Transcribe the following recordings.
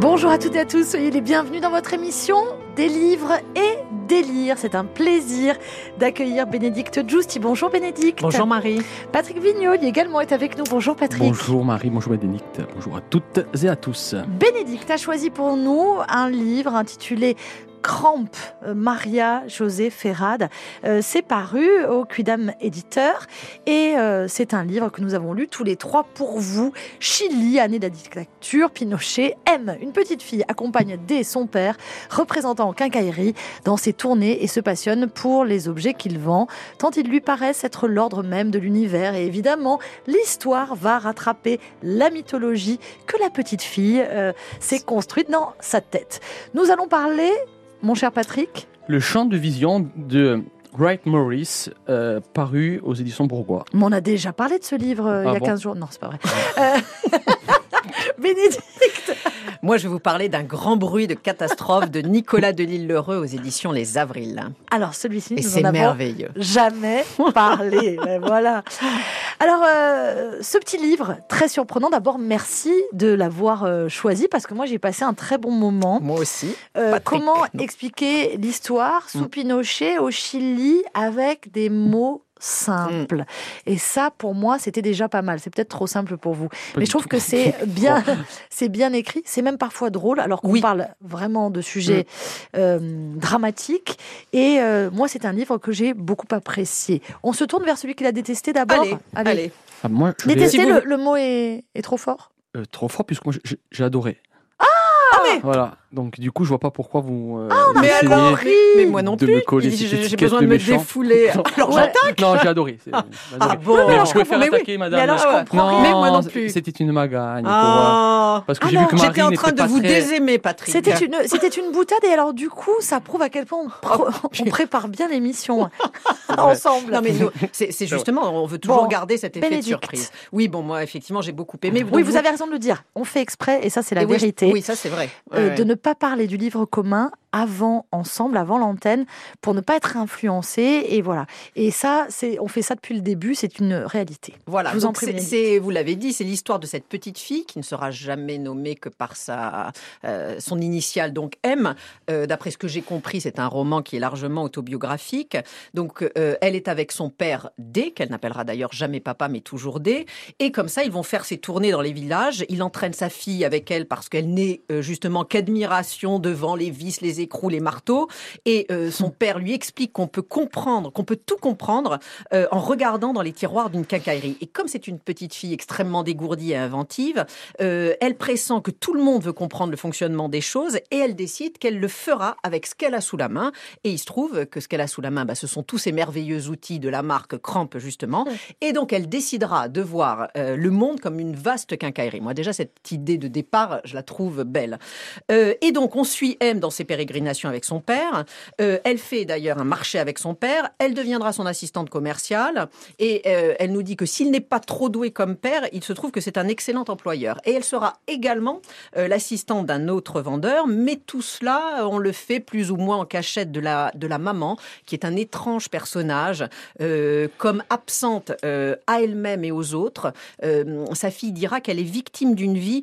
Bonjour à toutes et à tous, soyez les bienvenus dans votre émission Des livres et délire. C'est un plaisir d'accueillir Bénédicte Giusti. Bonjour Bénédicte. Bonjour Marie. Patrick Vignol également est avec nous. Bonjour Patrick. Bonjour Marie, bonjour Bénédicte. Bonjour à toutes et à tous. Bénédicte a choisi pour nous un livre intitulé Crampe, euh, Maria José Ferrade. Euh, c'est paru au Quidam Éditeur et euh, c'est un livre que nous avons lu tous les trois pour vous. Chili, année de la dictature, Pinochet M, une petite fille, accompagne dès son père, représentant quincaillerie, dans ses tournées et se passionne pour les objets qu'il vend, tant ils lui paraissent être l'ordre même de l'univers. Et évidemment, l'histoire va rattraper la mythologie que la petite fille s'est construite dans sa tête. Nous allons parler mon cher Patrick Le champ de vision de Wright Morris, euh, paru aux éditions Bourgois. Mais on a déjà parlé de ce livre euh, il y a 15 ah jours. Non, c'est pas vrai. Bénédicte Moi, je vais vous parler d'un grand bruit de catastrophe de Nicolas Delisle-Lheureux aux éditions Les Avrils. Alors, celui-ci, nous c'est merveilleux. jamais parlé. voilà. Alors, euh, ce petit livre, très surprenant. D'abord, merci de l'avoir euh, choisi parce que moi, j'ai passé un très bon moment. Moi aussi. Euh, comment expliquer l'histoire sous mm. Pinochet au Chili avec des mots simple. Et ça, pour moi, c'était déjà pas mal. C'est peut-être trop simple pour vous. Mais je trouve que c'est bien, c'est bien écrit. C'est même parfois drôle, alors qu'on parle vraiment de sujets mm. euh, dramatiques. Et euh, moi, c'est un livre que j'ai beaucoup apprécié. On se tourne vers celui qu'il a détesté d'abord. Allez, allez. Ah, moi, Détester, le, mot est, trop fort? Euh, Trop fort, puisque moi, j'ai adoré. Ah, mais... Voilà. Donc du coup, je vois pas pourquoi vous. Euh, ah, mais alors, mais moi non plus. J'ai besoin de, me défouler. Alors j'attaque. Non, j'ai adoré. Ah bon. Mais je faire attaquer, madame. Mais alors je comprends. Non, mais moi non plus. C'était une magagne. Ah. Parce que ah j'ai vu que Marie J'étais en train de vous désaimer, Patrick. C'était une, c'était une boutade et alors du coup, ça prouve à quel point on, prépare bien l'émission ensemble. Non mais c'est justement, on veut toujours garder cet effet de surprise. Oui, bon, moi effectivement, j'ai beaucoup aimé. Oui, vous avez raison de le dire. On fait exprès et ça, c'est la vérité. Oui, ça c'est vrai. Euh, de ne pas parler du livre commun avant, ensemble, avant l'antenne, pour ne pas être influencé. Et voilà. Et ça, c'est, on fait ça depuis le début, c'est une réalité. Voilà. vous en c'est, vous l'avez dit, c'est l'histoire de cette petite fille qui ne sera jamais nommée que par sa, euh, son initiale, donc M. Euh, d'après ce que j'ai compris, c'est un roman qui est largement autobiographique. Donc, euh, elle est avec son père D, qu'elle n'appellera d'ailleurs jamais papa, mais toujours D. Et comme ça, ils vont faire ses tournées dans les villages. Il entraîne sa fille avec elle parce qu'elle n'est justement qu'admiration devant les vis, les écrous, les marteaux. Et euh, son père lui explique qu'on peut comprendre, qu'on peut tout comprendre euh, en regardant dans les tiroirs d'une quincaillerie. Et comme c'est une petite fille extrêmement dégourdie et inventive, euh, elle pressent que tout le monde veut comprendre le fonctionnement des choses et elle décide qu'elle le fera avec ce qu'elle a sous la main. Et il se trouve que ce qu'elle a sous la main, bah, ce sont tous ces merveilleux outils de la marque Cramp, justement. Et donc, elle décidera de voir le monde comme une vaste quincaillerie. Moi, déjà, cette idée de départ, je la trouve belle. et donc, on suit M dans ses pérégrinations avec son père. Euh, elle fait d'ailleurs un marché avec son père. Elle deviendra son assistante commerciale. Et euh, elle nous dit que s'il n'est pas trop doué comme père, il se trouve que c'est un excellent employeur. Et elle sera également euh, l'assistante d'un autre vendeur. Mais tout cela, on le fait plus ou moins en cachette de la, de la maman, qui est un étrange personnage, comme absente à elle-même et aux autres. sa fille dira qu'elle est victime d'une vie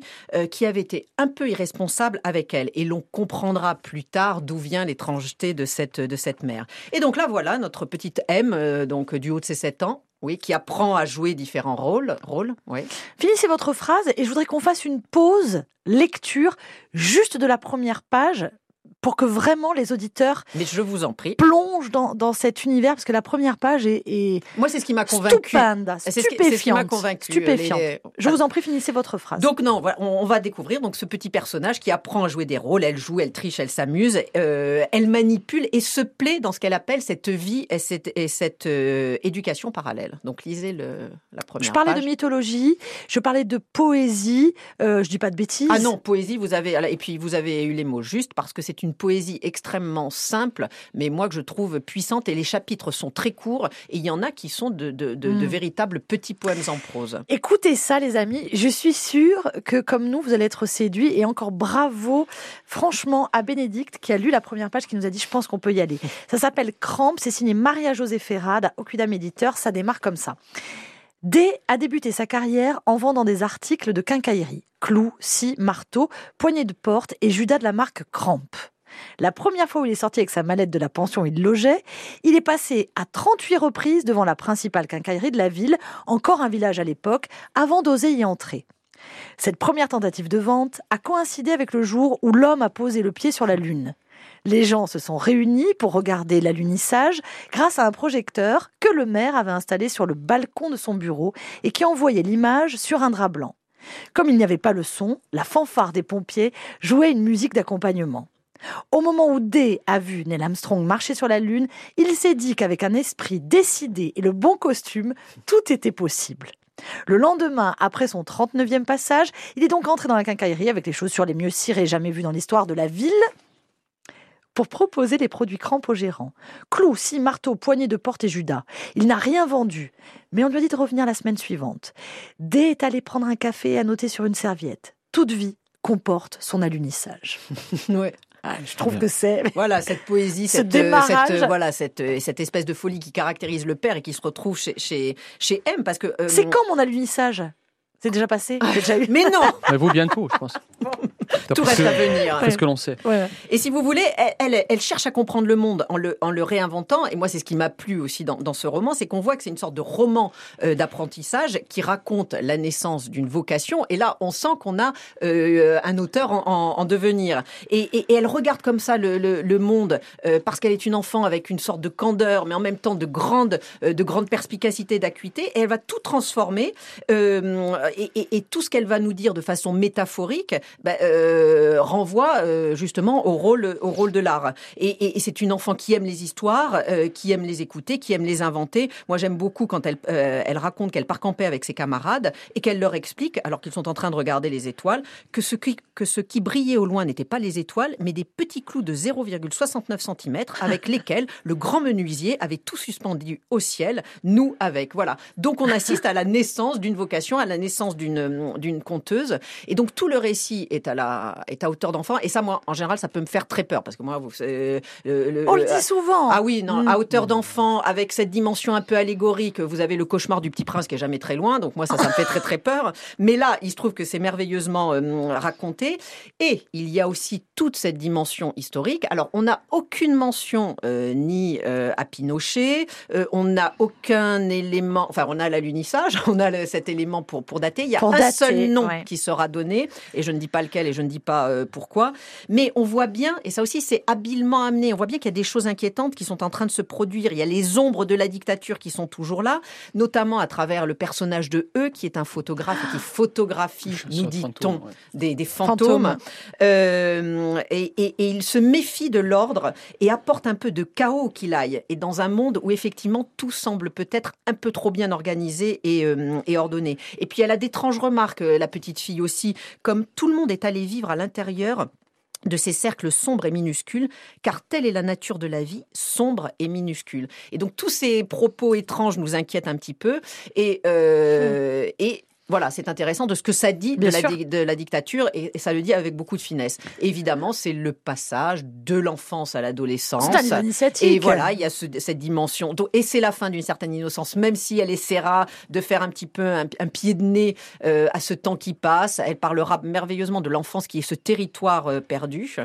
qui avait été un peu irresponsable avec elle. Et l'on comprendra plus tard d'où vient l'étrangeté de cette, de cette mère. Et donc là, voilà notre petite M, euh, donc du haut de ses 7 ans, oui, qui apprend à jouer différents rôles. rôles oui. Finissez votre phrase et je voudrais qu'on fasse une pause lecture juste de la première page pour que vraiment les auditeurs Mais je vous en prie. plongent dans, dans cet univers parce que la première page est, moi c'est ce qui m'a convaincu c'est ce qui m'a convaincu stupéfiante. je vous en prie finissez votre phrase. Donc non on, va découvrir donc ce petit personnage qui apprend à jouer des rôles. Elle joue elle triche elle s'amuse euh, elle manipule et se plaît dans ce qu'elle appelle cette vie et cette, et cette euh, éducation parallèle. Donc lisez le, la première je parlais de mythologie je parlais de poésie euh, je dis pas de bêtises. Ah non poésie vous avez et puis vous avez eu les mots justes parce que c'est une poésie extrêmement simple, mais moi que je trouve puissante. Et les chapitres sont très courts. Et il y en a qui sont de, de, de, de Mm. véritables petits poèmes en prose. Écoutez ça, les amis. Je suis sûre que, comme nous, vous allez être séduits. Et encore bravo, franchement, à Bénédicte qui a lu la première page, qui nous a dit Je pense qu'on peut y aller. Ça s'appelle Crampe. C'est signé Maria-José Ferrade, Oquidam Éditeur. Ça démarre comme ça. D a débuté sa carrière en vendant des articles de quincaillerie. Clous, scie, marteau, poignées de porte et Judas de la marque Crampe. La première fois où il est sorti avec sa mallette de la pension il logeait, il est passé à 38 reprises devant la principale quincaillerie de la ville, encore un village à l'époque, avant d'oser y entrer. Cette première tentative de vente a coïncidé avec le jour où l'homme a posé le pied sur la Lune. Les gens se sont réunis pour regarder l'alunissage grâce à un projecteur que le maire avait installé sur le balcon de son bureau et qui envoyait l'image sur un drap blanc. Comme il n'y avait pas le son, la fanfare des pompiers jouait une musique d'accompagnement. Au moment où D a vu Neil Armstrong marcher sur la Lune, il s'est dit qu'avec un esprit décidé et le bon costume, tout était possible. Le lendemain, après son 39e passage, il est donc entré dans la quincaillerie avec les chaussures les mieux cirées jamais vues dans l'histoire de la ville pour proposer les produits crampes au gérant. Clous, scie, marteau, poignée de porte et Judas. Il n'a rien vendu, mais on lui a dit de revenir la semaine suivante. D est allé prendre un café et a noté sur une serviette. Toute vie comporte son alunissage. Ouais. Ah, je trouve que c'est... Voilà, cette poésie, Ce cette, euh, cette, euh, voilà, cette, euh, cette espèce de folie qui caractérise le père et qui se retrouve chez, chez, chez M. Parce que, euh, C'est quand mon alunissage C'est déjà passé déjà eu Mais non, Mais vous bientôt, je pense. tout reste que- à venir. Parce que l'on sait. Ouais. Et si vous voulez, elle, elle, elle cherche à comprendre le monde en le, en le réinventant. Et moi, c'est ce qui m'a plu aussi dans, dans ce roman, c'est qu'on voit que c'est une sorte de roman euh, d'apprentissage qui raconte la naissance d'une vocation. Et là, on sent qu'on a euh, un auteur en, en- en devenir. Et, et- et elle regarde comme ça le, le- le monde euh, parce qu'elle est une enfant avec une sorte de candeur, mais en même temps de grande, euh, de grande perspicacité, d'acuité. Et elle va tout transformer. euh, et, et- et tout ce qu'elle va nous dire de façon métaphorique bah, euh, renvoie euh, justement au rôle, au rôle de l'art. Et, c'est une enfant qui aime les histoires, euh, qui aime les écouter, qui aime les inventer. Moi, j'aime beaucoup quand elle, elle raconte qu'elle part camper avec ses camarades et qu'elle leur explique, alors qu'ils sont en train de regarder les étoiles, que ce qui, que ce qui brillait au loin n'était pas les étoiles, mais des petits clous de 0,69 cm avec lesquels le grand menuisier avait tout suspendu au ciel, nous avec. Voilà. Donc on assiste à la naissance d'une vocation, à la naissance d'une d'une conteuse. Et donc tout le récit est à la est à hauteur d'enfant. Et ça, moi, en général, ça peut me faire très peur parce que moi, vous, c'est, euh, le- On le le- dit souvent. ah oui, non, Mm. à hauteur d'enfant, avec cette dimension un peu allégorique, vous avez le cauchemar du petit prince qui est jamais très loin, donc moi ça, ça me fait très très peur. Mais là, il se trouve que c'est merveilleusement euh, raconté, et il y a aussi toute cette dimension historique. Alors, on n'a aucune mention euh, ni euh, à Pinochet, on n'a aucun élément, enfin on a l'alunissage, on a le- cet élément pour, pour dater, il y a Pour un dater, seul nom ouais. qui sera donné, et je ne dis pas lequel et je ne dis pas euh, pourquoi, mais on voit bien, et ça aussi c'est habilement amené, on voit bien qu'il y a des choses inquiétantes qui sont en train de se produire. Il y a les ombres de la dictature qui sont toujours là, notamment à travers le personnage de E, qui est un photographe et qui photographie, nous dit-on, ouais. des, des fantômes. Fantômes. Euh, et, et- et il se méfie de l'ordre et apporte un peu de chaos qu'il aille. Et dans un monde où effectivement tout semble peut-être un peu trop bien organisé et, euh, et ordonné. Et puis elle a d'étranges remarques, euh, la petite fille aussi, comme tout le monde est allé vivre à l'intérieur de ces cercles sombres et minuscules, car telle est la nature de la vie, sombre et minuscule. Et donc tous ces propos étranges nous inquiètent un petit peu. Et, euh, et voilà, c'est intéressant de ce que ça dit de la, de dictature, et, et ça le dit avec beaucoup de finesse. Évidemment, c'est le passage de l'enfance à l'adolescence. Et voilà, il y a ce- cette dimension. Donc, et c'est la fin d'une certaine innocence, même si elle essaiera de faire un petit peu un, un pied de nez euh, à ce temps qui passe. Elle parlera merveilleusement de l'enfance qui est ce territoire euh, perdu.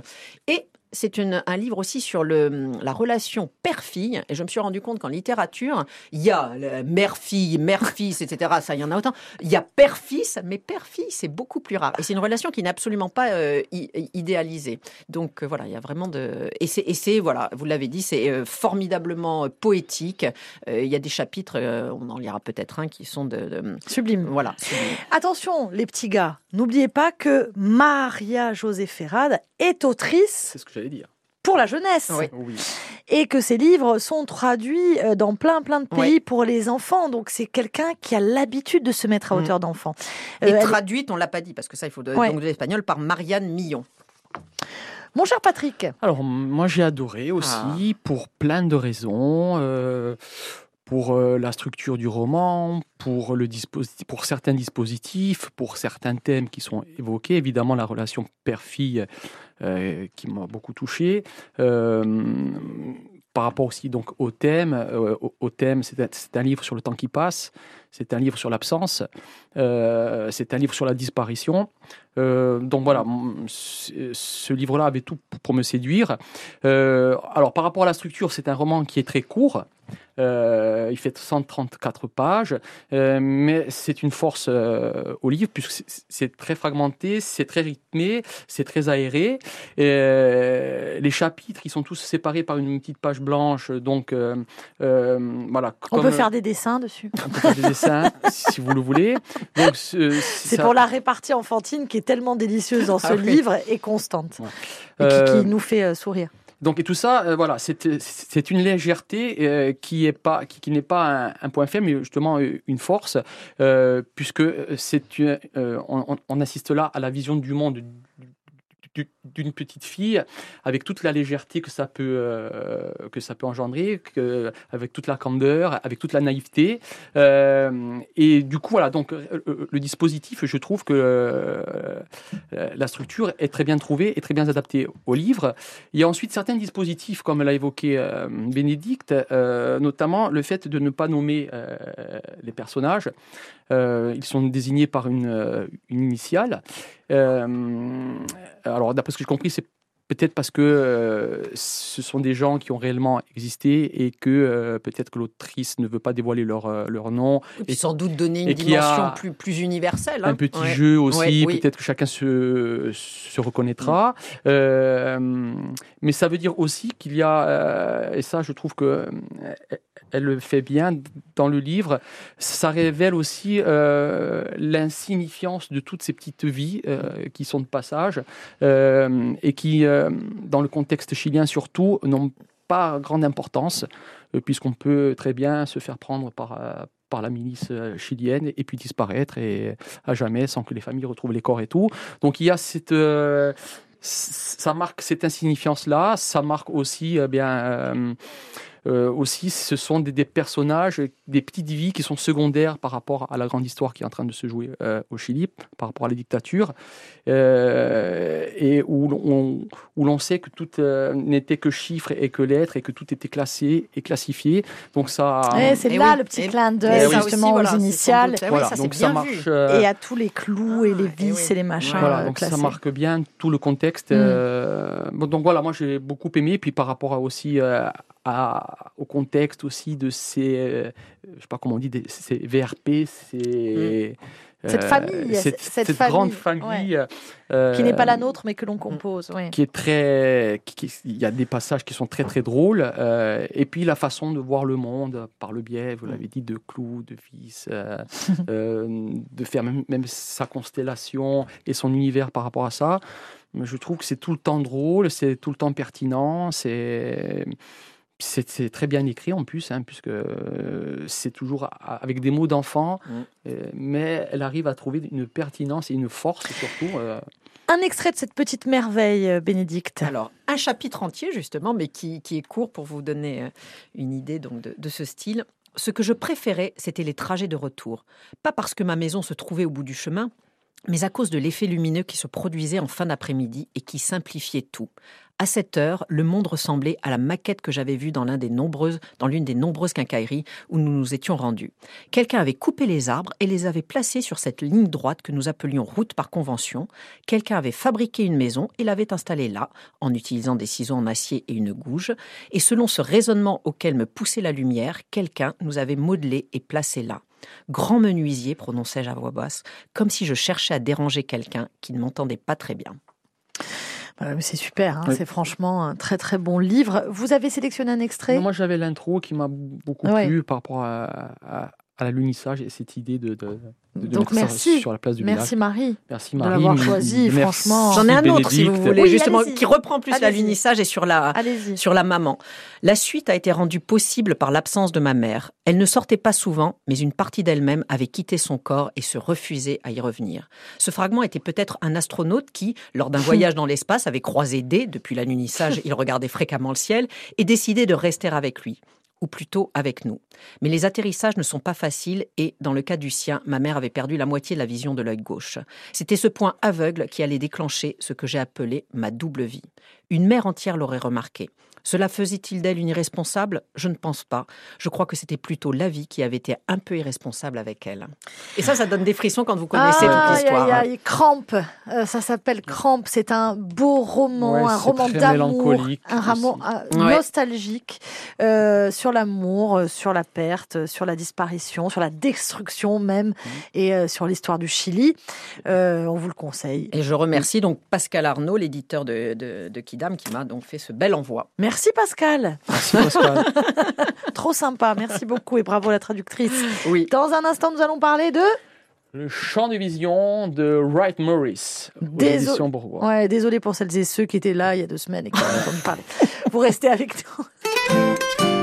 Et c'est une- un livre aussi sur le, la relation père-fille. Et je me suis rendu compte qu'en littérature, il y a le mère-fille, mère-fils, etc. Ça, il y en a autant. Il y a père-fils, mais père-fille, c'est beaucoup plus rare. Et c'est une relation qui n'est absolument pas euh, idéalisée. Donc euh, voilà, il y a vraiment de. Et c'est, et c'est, voilà, vous l'avez dit, c'est euh, formidablement poétique. Euh, il y a des chapitres, euh, on en lira peut-être un, qui sont de. de- Sublime. voilà. Attention, les petits gars, n'oubliez pas que Maria José Ferrade est autrice C'est ce que j'allais dire. pour la jeunesse Oui. Oui. et que ses livres sont traduits euh, dans plein plein de pays pour les enfants. Donc c'est quelqu'un qui a l'habitude de se mettre à Mm. hauteur d'enfant. Et Euh, elle- traduite, on l'a pas dit, parce que ça, il faut de, Ouais. donc de l'espagnol, par Marianne Millon. Mon cher Patrick. Alors, moi, j'ai adoré aussi Ah. pour plein de raisons. euh, pour la structure du roman, pour, le disposi- pour certains dispositifs, pour certains thèmes qui sont évoqués. Évidemment, la relation père-fille qui m'a beaucoup touché. Euh, par rapport aussi donc au thème, euh, au, au thème, c'est un, c'est un livre sur le temps qui passe, c'est un livre sur l'absence, euh, c'est un livre sur la disparition. Euh, donc voilà, ce livre-là avait tout pour me séduire. Euh, alors par rapport à la structure, c'est un roman qui est très court. Euh, il fait 134 pages, mais c'est une force au livre puisque c'est- très fragmenté, c'est très rythmé, c'est très aéré. Et, les chapitres, ils sont tous séparés par une petite page blanche, donc voilà. On peut faire des dessins dessus. on peut faire des dessins si vous le voulez. C'est ça- pour la répartie enfantine qui est tellement délicieuse dans ce Ah oui. livre et constante. Ouais. Et qui, qui Euh, nous fait euh, sourire. Donc et tout ça, euh, voilà, c'est une légèreté euh, qui est pas qui, qui n'est pas un, un point faible, mais justement une force, euh, puisque c'est on, assiste là à la vision du monde d'une petite fille avec toute la légèreté que ça peut euh, que ça peut engendrer avec toute la candeur avec toute la naïveté. Euh, et du coup voilà donc euh, le dispositif je trouve que la structure est très bien trouvée et très bien adaptée au livre. Il y a ensuite certains dispositifs comme l'a évoqué Bénédicte notamment le fait de ne pas nommer les personnages. Ils sont désignés par une, initiale alors, d'après ce que j'ai compris, c'est peut-être parce que euh, ce sont des gens qui ont réellement existé et que euh, peut-être que l'autrice ne veut pas dévoiler leur, euh, leur nom. Et puis sans doute donner une dimension plus, plus universelle. hein. Un petit Ouais. jeu aussi, Ouais, oui. peut-être que chacun se, se reconnaîtra. Euh, mais ça veut dire aussi qu'il y a, et ça je trouve que elle le fait bien dans le livre, ça révèle aussi l'insignifiance de toutes ces petites vies qui sont de passage et qui, euh, dans le contexte chilien surtout, n'ont pas grande importance, euh, puisqu'on peut très bien se faire prendre par, euh, par la milice chilienne et puis disparaître et à jamais sans que les familles retrouvent les corps et tout. Donc il y a cette... ça marque cette insignifiance-là, ça marque aussi, bien, aussi, ce sont des, des personnages, des petites vies qui sont secondaires par rapport à la grande histoire qui est en train de se jouer euh, au Chili, par rapport à la dictature, euh, et où l'on où l'on sait que tout euh, n'était que chiffres et que lettres et que tout était classé et classifié. Donc ça, Eh, c'est eh là oui. le petit Et- clin d'œil justement aussi, voilà, aux initiales doute- oui, voilà, ça, donc marche. euh, et à tous les clous et les Ah, et vis oui. et les machins Voilà, euh, donc classés. ça marque bien tout le contexte. Mm. euh, bon, donc voilà, moi j'ai beaucoup aimé. Puis par rapport à aussi euh, à- au contexte aussi de ces, euh, je sais pas comment on dit, des- ces VRP, ces Cette euh, famille, cette, cette cette famille, grande famille euh, Qui n'est pas la nôtre mais que l'on compose. oui. qui est très, il y a des passages qui sont très très drôles, euh, et puis la façon de voir le monde par le biais, vous l'avez dit, de clous, de vis, euh, de faire même, même sa constellation et son univers par rapport à ça. Je trouve que c'est tout le temps drôle, c'est tout le temps pertinent, c'est c'est très bien écrit en plus, hein, puisque euh, c'est toujours avec des mots d'enfant, Mm. euh, mais elle arrive à trouver une pertinence et une force surtout. euh, Un extrait de cette petite merveille, Bénédicte. Alors, un chapitre entier, justement, mais qui, qui est court pour vous donner une idée donc, de, de ce style. Ce que je préférais, c'était les trajets de retour. Pas parce que ma maison se trouvait au bout du chemin, mais à cause de l'effet lumineux qui se produisait en fin d'après-midi et qui simplifiait tout. À cette heure, le monde ressemblait à la maquette que j'avais vue dans l'une des nombreuses quincailleries où nous nous étions rendus. Quelqu'un avait coupé les arbres et les avait placés sur cette ligne droite que nous appelions route par convention. Quelqu'un avait fabriqué une maison et l'avait installée là, en utilisant des ciseaux en acier et une gouge. Et selon ce raisonnement auquel me poussait la lumière, quelqu'un nous avait modelé et placé là. Grand menuisier, prononçai-je à voix basse, comme si je cherchais à déranger quelqu'un qui ne m'entendait pas très bien. Mais c'est super, hein, Oui. c'est franchement un très très bon livre. Vous avez sélectionné un extrait? Moi, j'avais l'intro qui m'a beaucoup Ouais. plu par rapport à, à- à l'alunissage et cette idée de, de, de Donc mettre ça merci. sur la place du Merci village. Marie. Merci de Marie. l'avoir choisi, merci franchement. J'en ai un autre si vous voulez, Oui, justement, allez-y. qui reprend plus l'alunissage et sur la, sur la maman. La suite a été rendue possible par l'absence de ma mère. Elle ne sortait pas souvent, mais une partie d'elle-même avait quitté son corps et se refusait à y revenir. Ce fragment était peut-être un astronaute qui, lors d'un voyage dans l'espace, avait croisé D, depuis l'alunissage, il regardait fréquemment le ciel, et décidé de rester avec lui ou plutôt avec nous. Mais les atterrissages ne sont pas faciles et, dans le cas du sien, ma mère avait perdu la moitié de la vision de l'œil gauche. C'était ce point aveugle qui allait déclencher ce que j'ai appelé ma double vie. Une mère entière l'aurait remarqué. Cela faisait-il d'elle une irresponsable? Je ne pense pas. Je crois que c'était plutôt la vie qui avait été un peu irresponsable avec elle. Et ça, ça donne des frissons quand vous connaissez Ah, toute l'histoire. aïe, aïe, aïe, Crampe, Euh, ça s'appelle Crampe. C'est un beau roman, Ouais, un roman d'amour, un roman euh, Ouais. nostalgique euh, sur l'amour, euh, sur la perte, sur la disparition, sur la destruction même, Mmh. et euh, sur l'histoire du Chili. Euh, on vous le conseille. Et je remercie donc Pascal Arnaud, l'éditeur de, de, de Kidam, qui m'a donc fait ce bel envoi. Merci Pascal, Merci Pascal. trop sympa. Merci beaucoup et bravo la traductrice. Oui. Dans un instant, nous allons parler de. Le champ de vision de Wright Morris. Désolé. Ouais, pour celles et ceux qui étaient là il y a deux semaines et qui ont entendu parler. Vous restez avec nous.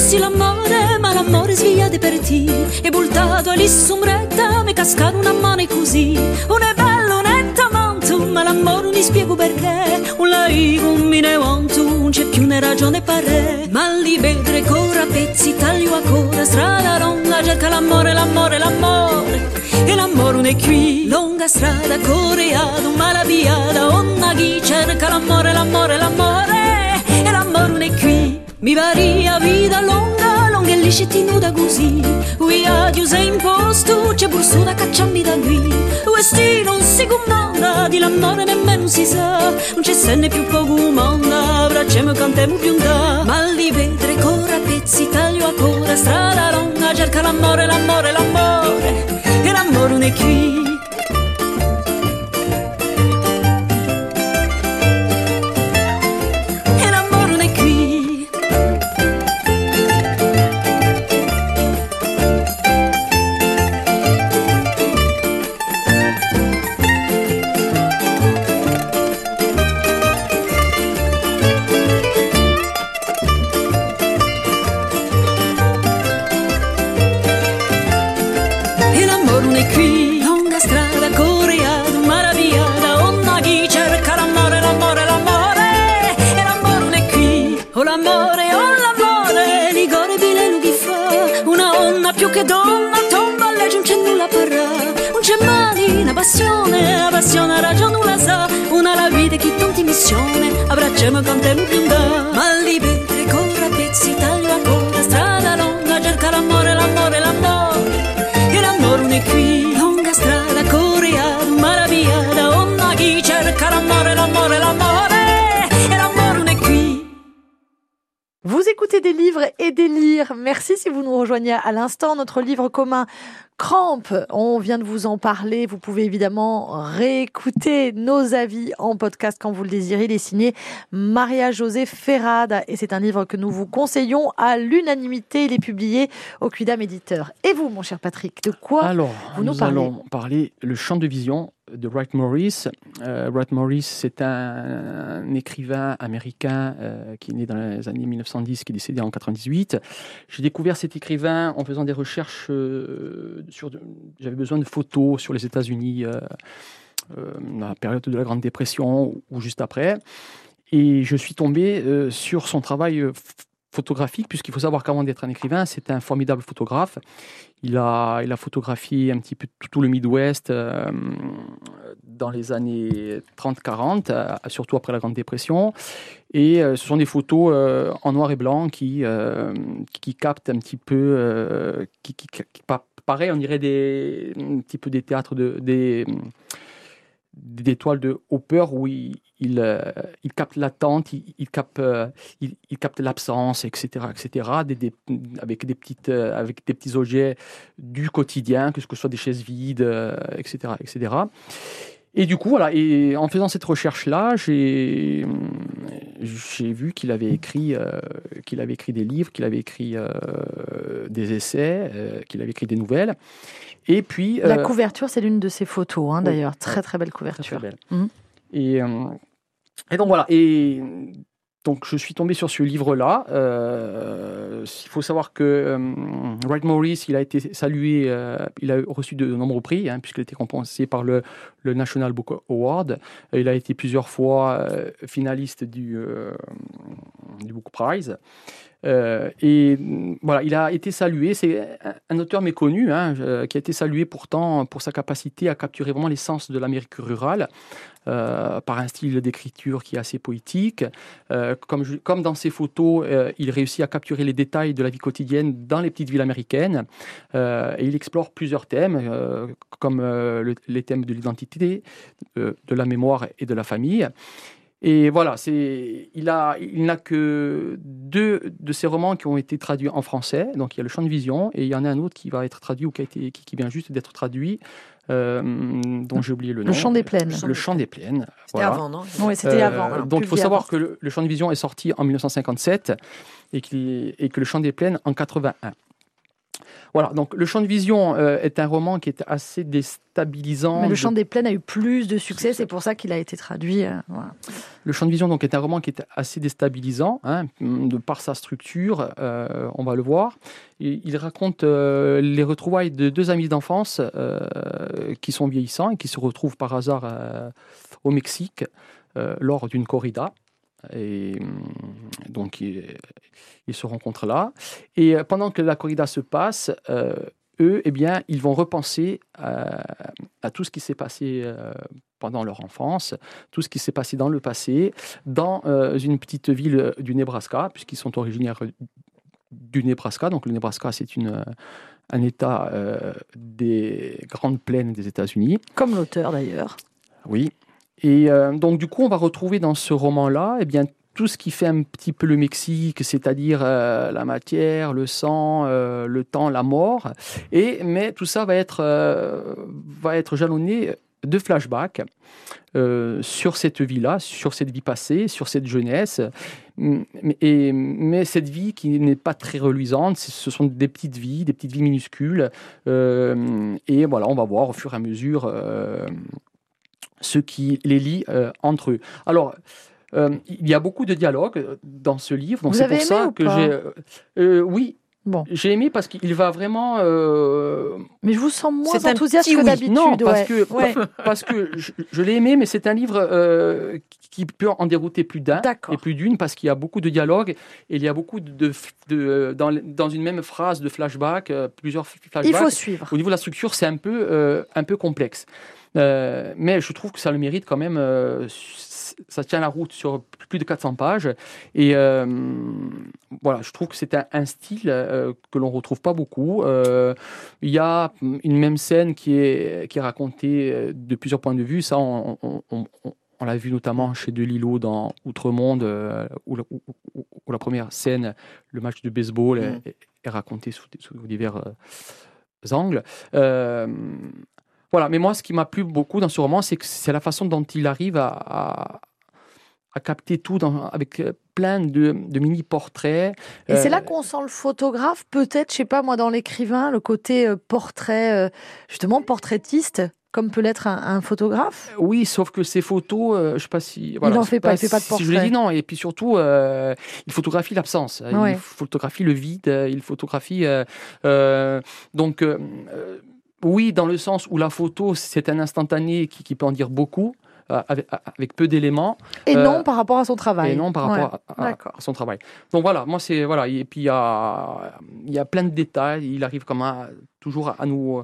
Fossi l'amore, ma l'amore sviate per te. E buttato all'issumretta, mi cascano una mano così. Un è bello, un è tamanto, ma l'amore non mi spiego perché. Un laico, un mine vanto, non c'è più né ragione parre. Ma li vedere corra pezzi, taglio a coda, strada lunga, cerca l'amore, l'amore, l'amore. E l'amore non è qui, lunga strada, coreato, malaviata, onna chi cerca l'amore, l'amore, l'amore. E l'amore non è qui. Mi varia vita lunga, lunga e lisci nuda così. Viaggio sei in posto, c'è bursuta cacciami da qui. Questi non si comanda, di l'amore nemmeno si sa. Non c'è senne più poco umana, bracciamo cantiamo più da. Ma li vedere corra pezzi, taglio a coda, strada lunga, cerca l'amore, l'amore, l'amore. E l'amore non è qui. À l'instant. Notre livre commun, Crampe, on vient de vous en parler. Vous pouvez évidemment réécouter nos avis en podcast quand vous le désirez. Il est signé Maria-José Ferrade et c'est un livre que nous vous conseillons à l'unanimité. Il est publié au Quidam Éditeur. Et vous, mon cher Patrick, de quoi Alors, vous nous nous, parlez allons parler le champ de vision de Wright Morris. Euh, Wright Morris, c'est un, écrivain américain euh, qui est né dans les années 1910, qui est décédé en 98. J'ai découvert cet écrivain en faisant des recherches euh, sur. J'avais besoin de photos sur les États-Unis, dans la période de la Grande Dépression ou juste après. Et je suis tombé sur son travail photographique, puisqu'il faut savoir qu'avant d'être un écrivain, c'est un formidable photographe. Il a, il a photographié un petit peu tout, le Midwest euh, dans les années 30-40, euh, surtout après la Grande Dépression. Et euh, ce sont des photos en noir et blanc qui, qui captent un petit peu, qui, qui- qui- par, pareil, on dirait des, un petit peu des théâtres de, des, des toiles de Hopper où il, il, euh, capte l'attente, il, il, capte, euh, il, capte l'absence, etc., etc., avec, des petites, euh, avec des petits objets du quotidien, que ce soit des chaises vides, etc., etc. Et du coup, voilà, et en faisant cette recherche-là, j'ai, vu qu'il avait écrit, euh, qu'il avait écrit des livres, qu'il avait écrit euh, des essais, euh, qu'il avait écrit des nouvelles. Et puis la couverture, c'est l'une de ses photos, hein, d'ailleurs, très très belle couverture. Très, très belle. Mmh. Et, et donc voilà. Et donc je suis tombé sur ce livre-là. Euh, il faut savoir que euh, Wright Morris, il a été salué, euh, il a reçu de nombreux prix, hein, puisqu'il a été compensé par le, le, National Book Award. Il a été plusieurs fois finaliste du, du Book Prize. Euh, et voilà, il a été salué. C'est un auteur méconnu hein, qui a été salué pourtant pour sa capacité à capturer vraiment l'essence de l'Amérique rurale. Euh, par un style d'écriture qui est assez poétique. Euh, comme, dans ses photos, euh, il réussit à capturer les détails de la vie quotidienne dans les petites villes américaines. et il explore plusieurs thèmes, comme le, les thèmes de l'identité, de la mémoire et de la famille. Et voilà, c'est, il, a, il n'a que deux de ses romans qui ont été traduits en français. Donc il y a Le Champ de Vision et il y en a un autre qui va être traduit ou qui, a été, qui, qui vient juste d'être traduit, euh, dont j'ai oublié le nom. Le Chant des Plaines. Le Chant des Plaines. C'était voilà. avant, non? Oui, c'était Euh, avant. donc il faut savoir que le, le Chant de Vision est sorti en 1957 et, qu'il- et que Le Chant des Plaines en 81. Voilà, donc Le Champ de Vision euh, est un roman qui est assez déstabilisant. Mais le Chant des Plaines a eu plus de succès, c'est pour ça qu'il a été traduit. euh, voilà. Le champ de vision donc, est un roman qui est assez déstabilisant, hein, de par sa structure, euh, on va le voir. Il raconte les retrouvailles de deux amis d'enfance qui sont vieillissants et qui se retrouvent par hasard au Mexique lors d'une corrida. Et hum, donc, ils, ils se rencontrent là. Et euh, pendant que la corrida se passe, euh, eux, eh bien, ils vont repenser à, à tout ce qui s'est passé euh, pendant leur enfance, tout ce qui s'est passé dans le passé, dans euh, une petite ville du Nebraska, puisqu'ils sont originaires du Nebraska. Donc le Nebraska, c'est une, euh, un État euh, des grandes plaines des États-Unis. Comme l'auteur d'ailleurs. Oui. Et euh, donc du coup, on va retrouver dans ce roman-là, eh bien tout ce qui fait un petit peu le Mexique, c'est-à-dire euh, la matière, le sang, euh, le temps, la mort. Et mais tout ça va être va être jalonné de flashbacks sur cette vie-là, sur cette vie passée, sur cette jeunesse. Et, mais cette vie qui n'est pas très reluisante, ce sont des petites vies, des petites vies minuscules. Et voilà, on va voir au fur et à mesure ce qui les lie euh, entre eux. Alors, euh, il y a beaucoup de dialogues dans ce livre, donc c'est pour aimé ça ou que j'ai. euh, oui, Bon. j'ai aimé parce qu'il va vraiment. euh, Mais je vous sens moins enthousiaste que oui. d'habitude. non, parce ouais. que, Ouais. parce que je, je l'ai aimé, mais c'est un livre euh, qui peut en dérouter plus d'un D'accord. et plus d'une parce qu'il y a beaucoup de dialogues et il y a beaucoup de, de, de- dans, dans une même phrase de flashback, euh, plusieurs flashbacks. Il faut suivre. Au niveau de la structure, c'est un peu, euh, un peu complexe. Euh, mais je trouve que ça le mérite quand même. euh, ça tient la route sur plus de 400 pages. Et euh, voilà, je trouve que c'est un, un style que l'on retrouve pas beaucoup. Il y a une même scène qui est, qui est racontée de plusieurs points de vue. Ça, on, on- on- on- on l'a vu notamment chez Delilo dans Outre-Monde, où, la- où- où- où la première scène, le match de baseball, est, Mm. est- est raconté sous, sous divers angles. Euh, voilà, mais moi, ce qui m'a plu beaucoup dans ce roman, c'est que c'est la façon dont il arrive à, à, à capter tout dans, avec euh, plein de, de mini-portraits. Et c'est Euh, là qu'on sent le photographe, peut-être, je sais pas moi, dans l'écrivain, le côté euh, portrait, euh, justement portraitiste, comme peut l'être un, un photographe? Oui, sauf que ces photos, euh, je sais pas si. Voilà, en je sais fait pas, il fait pas de Si je l'ai portrait. dit, non. Et puis surtout, euh, il photographie l'absence. Ouais. Il photographie le vide. euh, Il photographie. euh, euh, donc, euh, euh, oui, dans le sens où la photo, c'est un instantané qui, qui peut en dire beaucoup, euh, avec, avec peu d'éléments. Et Euh, non par rapport à son travail. Et non par Ouais. rapport à- à, d'accord. à son travail. Donc voilà, moi c'est voilà. Et puis il y a, il y a plein de détails. Il arrive comme à, toujours à nous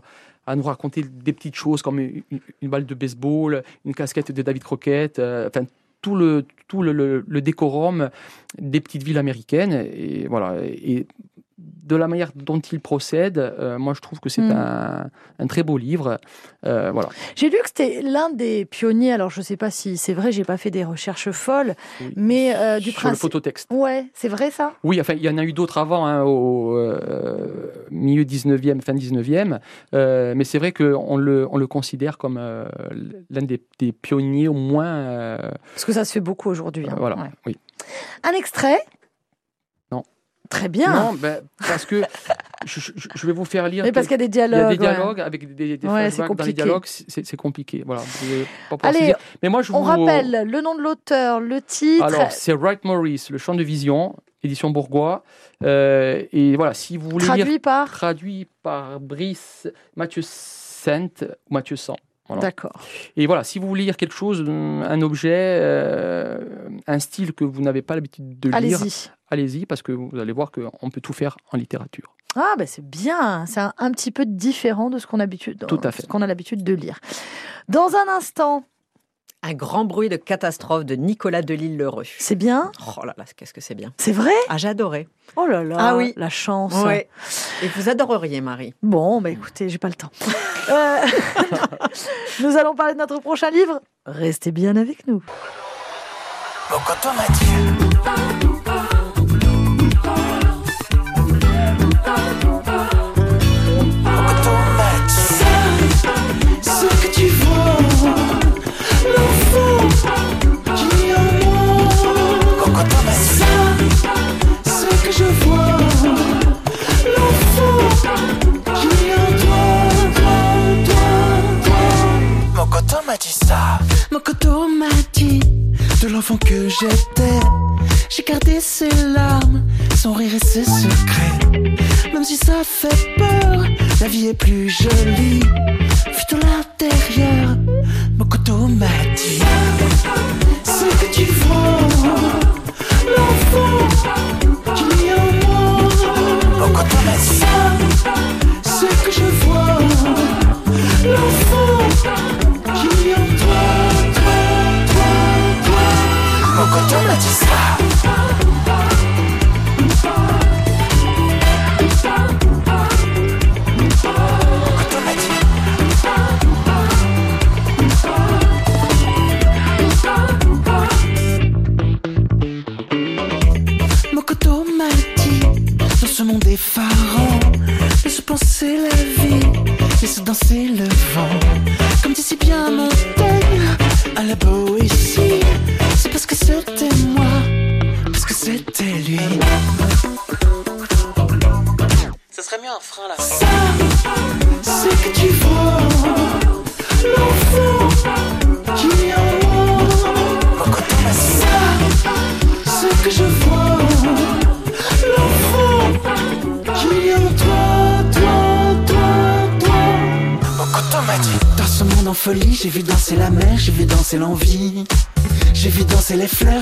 à nous raconter des petites choses comme une, une balle de baseball, une casquette de David Crockett, euh, enfin tout le tout le, le- le décorum des petites villes américaines. Et voilà. Et de la manière dont il procède, euh, moi je trouve que c'est Mm. un, un très beau livre. Euh, voilà. J'ai lu que c'était l'un des pionniers. Alors, je ne sais pas si c'est vrai, j'ai pas fait des recherches folles, Oui. mais euh, du Sur le principe. phototexte. Ouais, c'est vrai ça? Oui, enfin, il y en a eu d'autres avant, hein, au milieu 19e, fin 19e. euh, mais c'est vrai qu'on le, on le considère comme l'un des, des pionniers, au moins. Parce que ça se fait beaucoup aujourd'hui. hein. voilà. Ouais. Oui. Un extrait. Très bien. Non, ben, parce que je, je- je vais vous faire lire. Mais parce qu'il y a des Il y a dialogues. des ouais. dialogues avec des, des Ouais, dans les dialogues, c'est compliqué. Voilà. pas Allez, mais moi je On vous rappelle le nom de l'auteur, le titre. Alors c'est Wright Morris, Le Chant de Vision, édition Bourgois. Euh, et voilà, si vous voulez lire traduit par. traduit par Brice Mathieu Sainte ou Mathieu Sang. Voilà. D'accord. Et voilà, si vous voulez lire quelque chose, hum, un objet, euh, un style que vous n'avez pas l'habitude de lire, Allez-y. allez-y parce que vous allez voir qu'on peut tout faire en littérature. Ah, ben c'est bien. C'est un, un petit peu différent de ce qu'on a, habitude- Tout à fait. ce qu'on a l'habitude de lire. Dans un instant, Un grand bruit de catastrophe de Nicolas Delisle-Lheureux. c'est bien? Oh là là, qu'est-ce que c'est bien. C'est vrai? Ah, j'adorais. Oh là là. Ah oui. La chance. Ouais. Et vous adoreriez, Marie. Bon, bah écoutez, j'ai pas le temps. Euh, Nous allons parler de notre prochain livre. Restez bien avec nous. M'a dit ça Mokoto m'a dit de l'enfant que j'étais. J'ai gardé ses larmes, son rire et ses secrets. Même si ça fait peur, la vie est plus jolie. Vu de l'intérieur, Mokoto m'a dit Ce que tu vois, l'enfant qui est en moi. Mokoto m'a dit Ce que je vois, l'enfant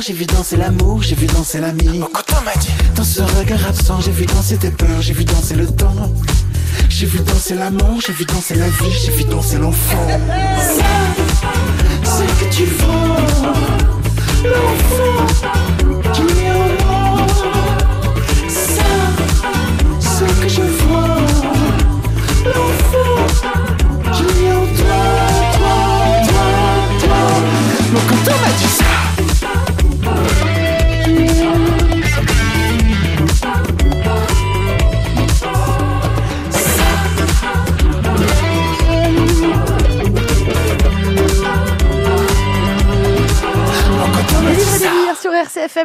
j'ai vu danser l'amour, j'ai vu danser l'ami. Dans ce regard absent, j'ai vu danser tes peurs, j'ai vu danser le temps. J'ai vu danser la mort, j'ai vu danser la vie, j'ai vu danser l'enfant. C'est que tu vois, l'enfant qui est en moi. Ça, c'est que je vois, l'enfant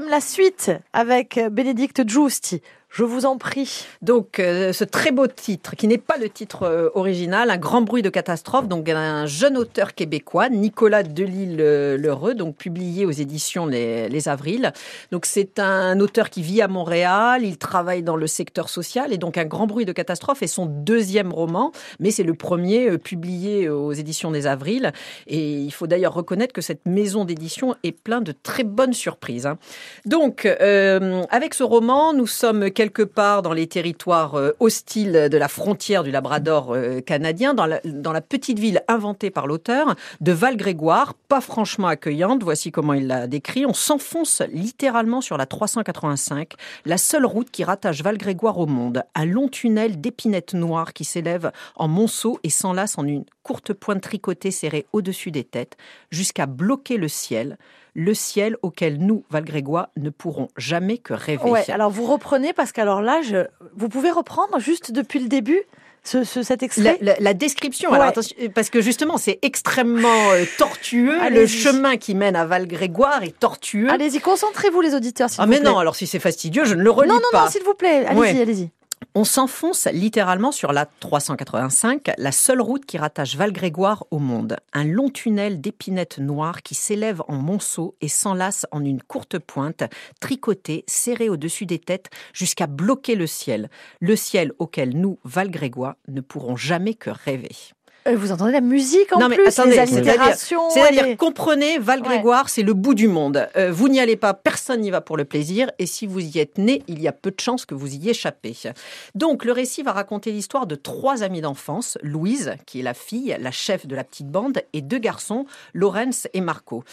la suite avec Bénédicte Giusti. Je vous en prie. Donc, euh, ce très beau titre, qui n'est pas le titre euh, original, Un grand bruit de catastrophe, donc un jeune auteur québécois, Nicolas Delisle-Lheureux, donc publié aux éditions Les, Les Avrils. Donc, c'est un auteur qui vit à Montréal, il travaille dans le secteur social, et donc Un grand bruit de catastrophe est son deuxième roman, mais c'est le premier euh, publié aux éditions des Avrils. Et il faut d'ailleurs reconnaître que cette maison d'édition est plein de très bonnes surprises. hein. Donc, euh, avec ce roman, nous sommes quelque part dans les territoires euh, hostiles de la frontière du Labrador euh, canadien, dans la, petite ville inventée par l'auteur de Val-Grégoire, pas franchement accueillante. Voici comment il l'a décrit. On s'enfonce littéralement sur la 385, la seule route qui rattache Val-Grégoire au monde. Un long tunnel d'épinettes noires qui s'élève en monceau et s'enlace en une courte pointe tricotée serrée au-dessus des têtes, jusqu'à bloquer le ciel le ciel auquel nous, Val-Grégois, ne pourrons jamais que rêver. Ouais, alors vous reprenez parce qu'alors là, je... vous pouvez reprendre juste depuis le début ce, ce- cet extrait la- la description, Ouais. alors attention, parce que justement c'est extrêmement euh, tortueux. Le chemin qui mène à Val-Grégoire est tortueux. Allez-y, concentrez-vous les auditeurs, s'il ah vous mais non, alors si c'est fastidieux, je ne le relis non, non, pas. non, s'il vous plaît, allez-y, Ouais. allez-y. On s'enfonce littéralement sur la 385, la seule route qui rattache Val-Grégoire au monde. Un long tunnel d'épinettes noires qui s'élève en monceau et s'enlace en une courte pointe, tricotée, serrée au-dessus des têtes, jusqu'à bloquer le ciel. Le ciel auquel nous, Val-Grégois, ne pourrons jamais que rêver. Euh, vous entendez la musique en Non, mais plus, attendez, les allitérations. C'est-à-dire, les- comprenez, Val-Grégoire, c'est le bout du monde. Euh, vous n'y allez pas, personne n'y va pour le plaisir, et si vous y êtes né, il y a peu de chances que vous y échappez. Donc, le récit va raconter l'histoire de trois amies d'enfance, Louise, qui est la fille, la chef de la petite bande, et deux garçons, Lorenz et Marco.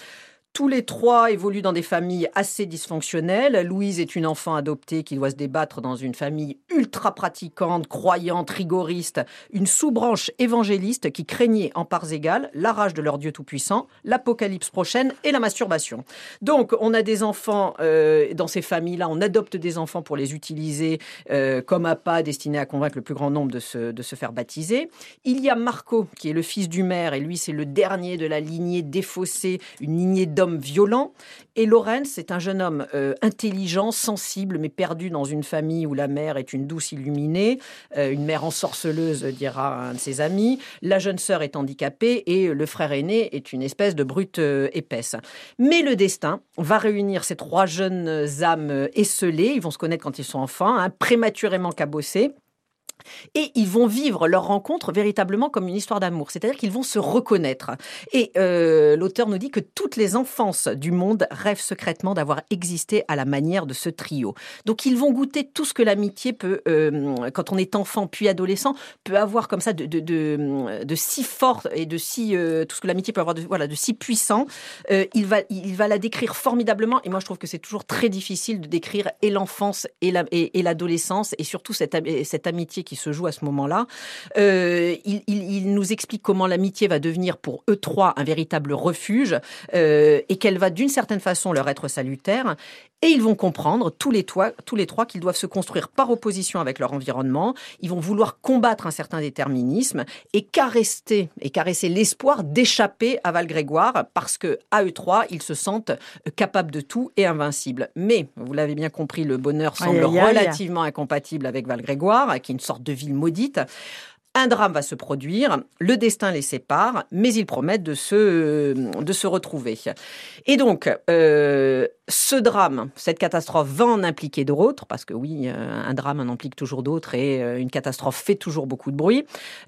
Tous les trois évoluent dans des familles assez dysfonctionnelles. Louise est une enfant adoptée qui doit se débattre dans une famille ultra pratiquante, croyante, rigoriste, une sous-branche évangéliste qui craignait en parts égales la rage de leur Dieu tout-puissant, l'apocalypse prochaine et la masturbation. Donc, on a des enfants euh, dans ces familles-là, on adopte des enfants pour les utiliser euh, comme appât destiné à convaincre le plus grand nombre de se, de se faire baptiser. Il y a Marco, qui est le fils du maire, et lui, c'est le dernier de la lignée défaussée, une lignée d'hommes violents. Et Lorenz, c'est un jeune homme euh, intelligent, sensible, mais perdu dans une famille où la mère est une douce illuminée, euh, une mère ensorceleuse, dira un de ses amis. La jeune sœur est handicapée et le frère aîné est une espèce de brute euh, épaisse. Mais le destin va réunir ces trois jeunes âmes esselées. Ils vont se connaître quand ils sont enfants, hein, prématurément cabossés. Et ils vont vivre leur rencontre véritablement comme une histoire d'amour, c'est-à-dire qu'ils vont se reconnaître. Et euh, l'auteur nous dit que toutes les enfances du monde rêvent secrètement d'avoir existé à la manière de ce trio. Donc ils vont goûter tout ce que l'amitié peut, euh, quand on est enfant puis adolescent, peut avoir comme ça de, si fort et de si euh, tout ce que l'amitié peut avoir voilà, de si puissant. Il, va, il va la décrire formidablement. Et moi, je trouve que c'est toujours très difficile de décrire et l'enfance et la- et- et l'adolescence et, surtout cette, cette amitié qui se joue à ce moment-là. Euh, il, il- il nous explique comment l'amitié va devenir pour eux trois un véritable refuge euh, et qu'elle va d'une certaine façon leur être salutaire. Et ils vont comprendre, tous les, trois, tous les trois, qu'ils doivent se construire par opposition avec leur environnement. Ils vont vouloir combattre un certain déterminisme et caresser, et caresser l'espoir d'échapper à Val-Grégoire parce que, à eux trois, ils se sentent capables de tout et invincibles. Mais, vous l'avez bien compris, le bonheur semble Aïe, aïe, aïe. relativement incompatible avec Val-Grégoire, qui est une sorte de ville maudite. Un drame va se produire, le destin les sépare, mais ils promettent de se, de se retrouver. Et donc, euh, ce drame, cette catastrophe va en impliquer d'autres, parce que oui, euh, un drame en implique toujours d'autres et euh, une catastrophe fait toujours beaucoup de bruit.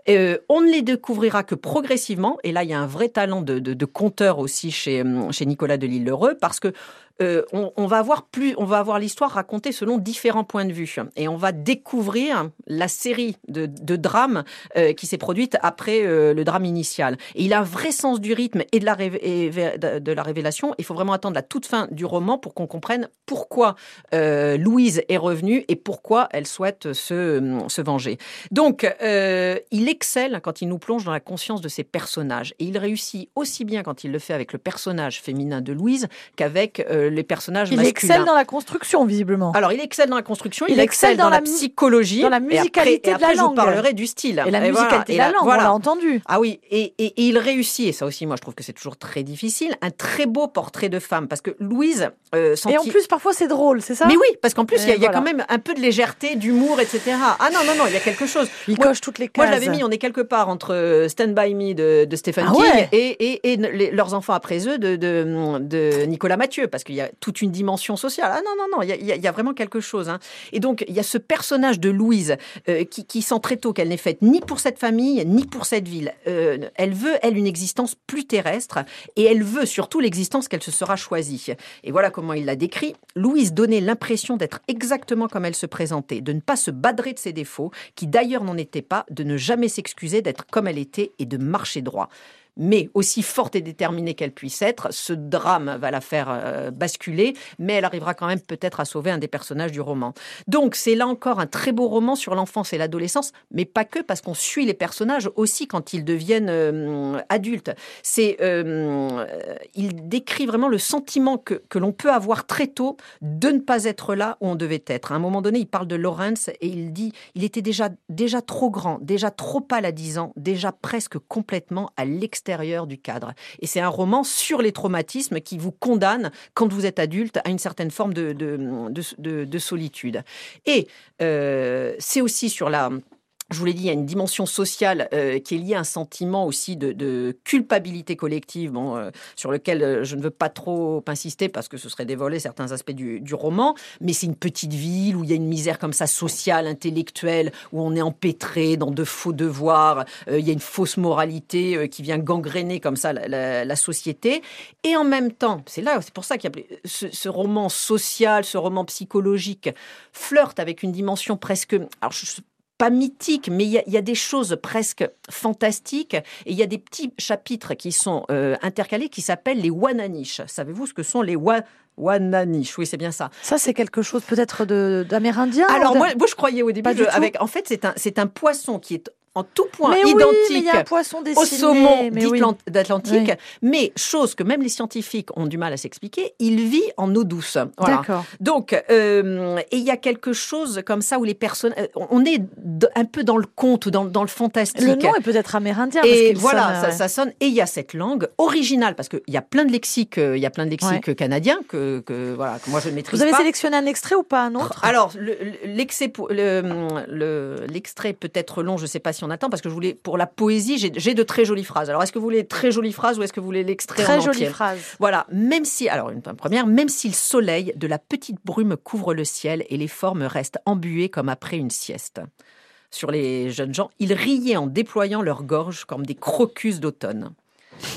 On ne les découvrira que progressivement, et là, il y a un vrai talent de, conteur aussi chez, chez Nicolas Delisle-Heureux, parce que euh, on, va avoir plus, on va avoir l'histoire racontée selon différents points de vue, et on va découvrir la série de, drames euh, qui s'est produite après euh, le drame initial. Et il a un vrai sens du rythme et de la, révélation. Il faut vraiment attendre la toute fin du roman pour qu'on comprenne pourquoi Louise est revenue et pourquoi elle souhaite se, venger. Donc, il excelle quand il nous plonge dans la conscience de ses personnages. Et il réussit aussi bien quand il le fait avec le personnage féminin de Louise qu'avec les personnages Il masculins. excelle dans la construction, visiblement. Alors, il excelle dans la construction, il, Il excelle excelle dans, dans la, psychologie, dans la et après- musicalité et de la après, je vous parlerai du style. et la musicalité de la la- langue, voilà. on l'a entendu. Ah oui, et, il réussit, et ça aussi, moi, je trouve que c'est toujours très difficile, un très beau portrait de femme, parce que Louise, euh, Et en plus, parfois, c'est drôle, c'est ça mais oui, parce qu'en plus, il y, a- y quand même un peu de légèreté, d'humour, etc. Ah non, non, non, il y a quelque chose. Il Moi- coche toutes les Moi, cases. je l'avais mis, on est quelque part entre euh, Stand By Me de, de Stephen Ah King ouais et, et, et les- leurs enfants après eux de, de, de Nicolas Mathieu, parce qu'il y a toute une dimension sociale. Ah non, non, non, il y a, vraiment quelque chose. hein. Et donc, il y a ce personnage de Louise euh, qui, qui sent très tôt qu'elle n'est faite ni pour cette famille, ni pour cette ville. Euh, elle veut, elle, une existence plus terrestre et elle veut surtout l'existence qu'elle se sera choisie. Et voilà comment il l'a décrit. Louise donnait l'impression d'être exactement comme elle se présentait, de ne pas se badrer de ses défauts, qui d'ailleurs n'en étaient pas, de ne jamais s'excuser d'être comme elle était et de marcher droit. Mais aussi forte et déterminée qu'elle puisse être, ce drame va la faire euh, basculer, mais elle arrivera quand même peut-être à sauver un des personnages du roman. Donc c'est là encore un très beau roman sur l'enfance et l'adolescence, mais pas que, parce qu'on suit les personnages aussi quand ils deviennent euh, adultes. C'est, euh, il décrit vraiment le sentiment que, que l'on peut avoir très tôt de ne pas être là où on devait être. À un moment donné, il parle de Lawrence et il dit, il était déjà, déjà trop grand, déjà trop pâle à 10 ans, déjà presque complètement à l'extérieur du cadre. Et c'est un roman sur les traumatismes qui vous condamne, quand vous êtes adulte, à une certaine forme de, de, de, de- de solitude. Et euh, c'est aussi sur la je vous l'ai dit, il y a une dimension sociale euh, qui est liée à un sentiment aussi de, culpabilité collective, bon, euh, sur lequel euh, je ne veux pas trop insister parce que ce serait dévoiler certains aspects du, roman. Mais c'est une petite ville où il y a une misère comme ça sociale, intellectuelle, où on est empêtré dans de faux devoirs. Il y a une fausse moralité qui vient gangréner comme ça la, société. Et en même temps, c'est là, c'est pour ça qu'il y a ce, ce roman social, ce roman psychologique flirte avec une dimension presque. Alors, je, pas mythique, mais il y, a, il y a des choses presque fantastiques. Et il y a des petits chapitres qui sont euh, intercalés qui s'appellent les Wananish. Savez-vous ce que sont les wa Wananish? Oui, c'est bien ça. Ça, c'est quelque chose peut-être d'amérindien Alors, moi, moi, je croyais au début, je- avec, en fait, c'est un, c'est un poisson qui est en tout point mais oui, identique mais un poisson dessiné. au saumon oui. d'Atlantique, Oui. mais chose que même les scientifiques ont du mal à s'expliquer, il vit en eau douce. Voilà. D'accord. Donc, euh, et il y a quelque chose comme ça où les personnes, euh, on est un peu dans le conte, ou dans, dans le fantastique. Le nom est peut-être amérindien. parce Et qu'il voilà, sonne, ça, ouais. ça sonne. Et il y a cette langue originale, parce qu'il y a plein de lexiques, euh, il y a plein de lexiques canadiens que, que, voilà, que moi je ne maîtrise Vous avez pas. sélectionné un extrait ou pas un autre? Alors, le- le- l'extrait peut être long, je ne sais pas si on attend, parce que je voulais, pour la poésie, j'ai de très jolies phrases. Alors, est-ce que vous voulez très jolies phrases ou est-ce que vous voulez l'extrait en Très jolie entier phrase. Voilà, même si, alors une première, même si le soleil de la petite brume couvre le ciel et les formes restent embuées comme après une sieste. Sur les jeunes gens, ils riaient en déployant leurs gorges comme des crocus d'automne.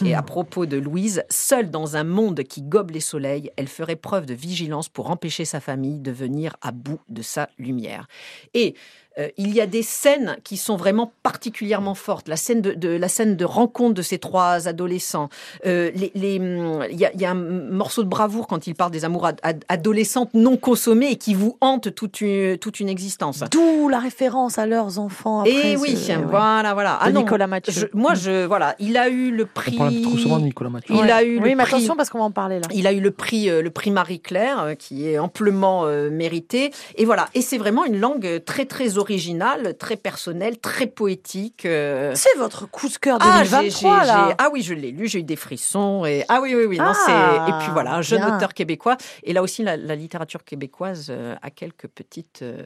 Et à propos de Louise, seule dans un monde qui gobe les soleils, elle ferait preuve de vigilance pour empêcher sa famille de venir à bout de sa lumière. Et euh, il y a des scènes qui sont vraiment particulièrement fortes. La scène de, de- la scène de rencontre de ces trois adolescents. Euh, les- les, hum, il, y a, il y a un morceau de bravoure quand il parle des amours ad- ad- adolescentes non consommées et qui vous hantent toute une, toute une existence. D'où la référence à leurs enfants. Après Et oui, ce- ouais. voilà, voilà. Ah non, Nicolas Mathieu. je- moi, je, voilà, il a eu le On prix. parle trop souvent de Nicolas Mathieu. Il Ouais. a eu Oui, le mais prix. attention parce qu'on va en parler là. Il a eu le prix, euh, le prix Marie-Claire, euh, qui est amplement euh, mérité. Et voilà. Et c'est vraiment une langue très, très originale, très personnelle, très poétique. euh. C'est votre coup de cœur Ah, j'ai- 2023 j'ai- là. j'ai- ah oui, je l'ai lu, j'ai eu des frissons. Et... Ah oui, oui, oui. non, Ah. Et puis voilà, un jeune bien. auteur québécois. Et là aussi, la, la littérature québécoise euh, a quelques petites euh,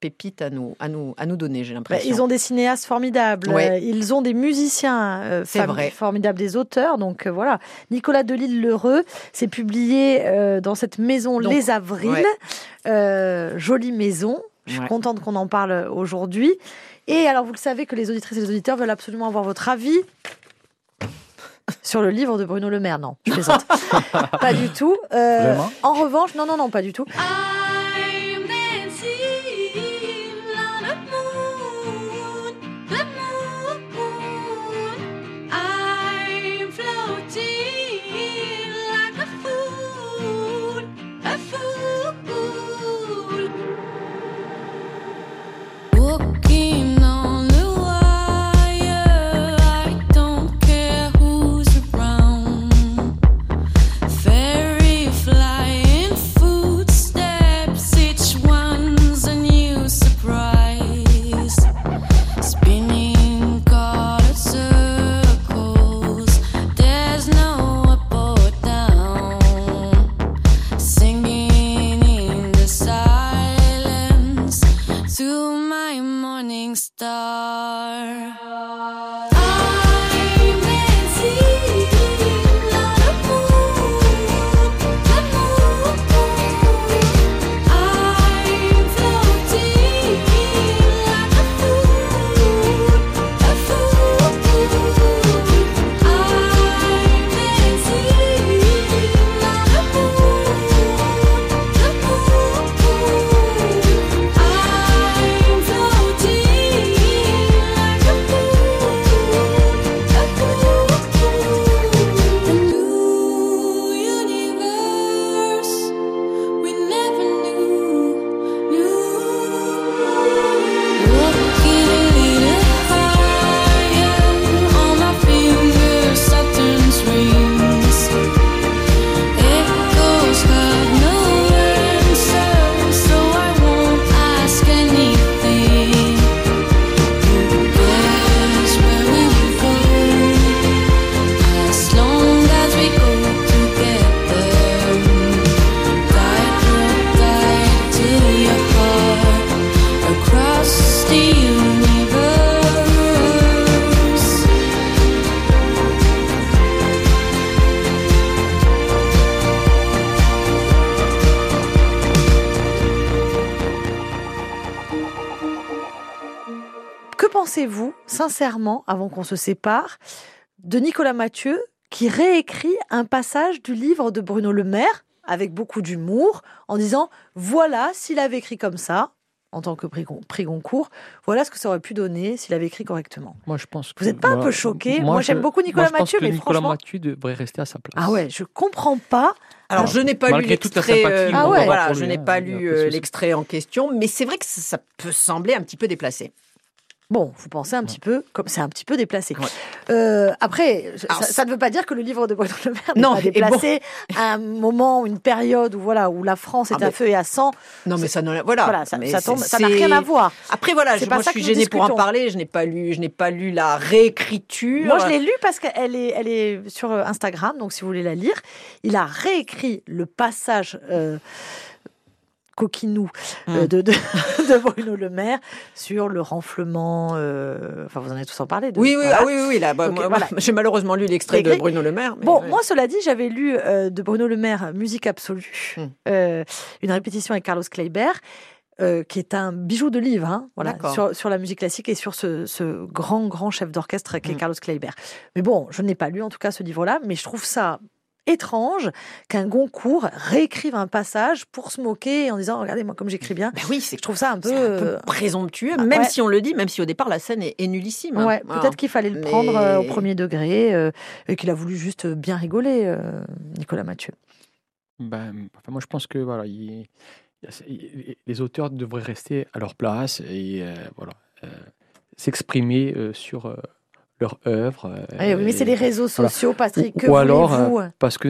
pépites à nous, à nous, à nous donner, j'ai Bah, l'impression. ils ont des cinéastes formidables, Ouais. ils ont des musiciens euh, vrai. formidables, des auteurs. Donc euh, voilà, Nicolas Delisle-Lheureux, c'est publié euh, dans cette maison Donc, Les Avrils. ouais. Jolie maison. Je suis Ouais. contente qu'on en parle aujourd'hui. Et alors, vous le savez que les auditrices et les auditeurs veulent absolument avoir votre avis sur le livre de Bruno Le Maire. Non, je plaisante. pas du tout. Euh, en revanche, non, non, non, pas du tout. I'm sincèrement, avant qu'on se sépare, de Nicolas Mathieu qui réécrit un passage du livre de Bruno Le Maire avec beaucoup d'humour en disant voilà, s'il avait écrit comme ça, en tant que prix, prix Goncourt, voilà ce que ça aurait pu donner s'il avait écrit correctement. Moi, je pense que, Vous n'êtes pas un peu choqué? Moi, moi, j'aime beaucoup Nicolas moi, je pense Mathieu, que mais Nicolas franchement. Mathieu devrait rester à sa place. Ah ouais, je comprends pas. Alors, je n'ai pas lu Malgré toute la l'extrait. euh, voilà, je n'ai pas lu euh, l'extrait en question, mais c'est vrai que ça, ça peut sembler un petit peu déplacé. Bon, vous pensez un petit peu comme c'est un petit peu déplacé. Ouais. Euh, après, ça, Alors, ça ne veut pas dire que le livre de Maire n'est Non, pas déplacé à un moment, une période où voilà où la France est Ah, à feu et à sang. Non, mais ça n'a voilà. Voilà, ça, ça tombe- ça n'a rien à voir. Après voilà, je, pas moi ça je suis gênée pour en parler. Je n'ai pas lu, je n'ai pas lu la réécriture. Moi, je l'ai lu parce qu'elle est, elle est sur euh, Instagram, donc si vous voulez la lire, il a réécrit le passage euh, coquinou euh, Mm. de, de, de Bruno Le Maire sur le renflement. euh, enfin, vous en avez tous en parlé. de- Oui, oui, voilà. ah oui, oui, oui, là, bah, Ok, moi, voilà. moi, j'ai malheureusement lu l'extrait de. Bruno Le Maire. mais Bon, ouais. moi, cela dit, j'avais lu euh, de Bruno Le Maire Musique absolue, Mm. euh, une répétition avec Carlos Kleiber. euh, qui est un bijou de livre, hein, voilà, sur, sur la musique classique et sur ce, ce grand, grand chef d'orchestre qui est Mm. Carlos Kleiber. Mais bon, je n'ai pas lu en tout cas ce livre-là, mais je trouve ça étrange qu'un Goncourt réécrive un passage pour se moquer en disant regardez moi comme j'écris bien. Bah oui, c'est Je trouve ça un peu, c'est un peu euh, présomptueux, ah, même ouais. si on le dit, même si au départ la scène est, est nullissime. hein. Ouais, Voilà. peut-être qu'il fallait le prendre euh, au premier degré euh, et qu'il a voulu juste bien rigoler, euh, Nicolas Mathieu. Ben, enfin, moi, je pense que voilà, il- il y a- il- les auteurs devraient rester à leur place et euh, voilà, euh, s'exprimer euh, sur euh, leur œuvre. euh, oui, mais c'est et- les réseaux sociaux, Patrick. Que Ou alors, voulez-vous? parce que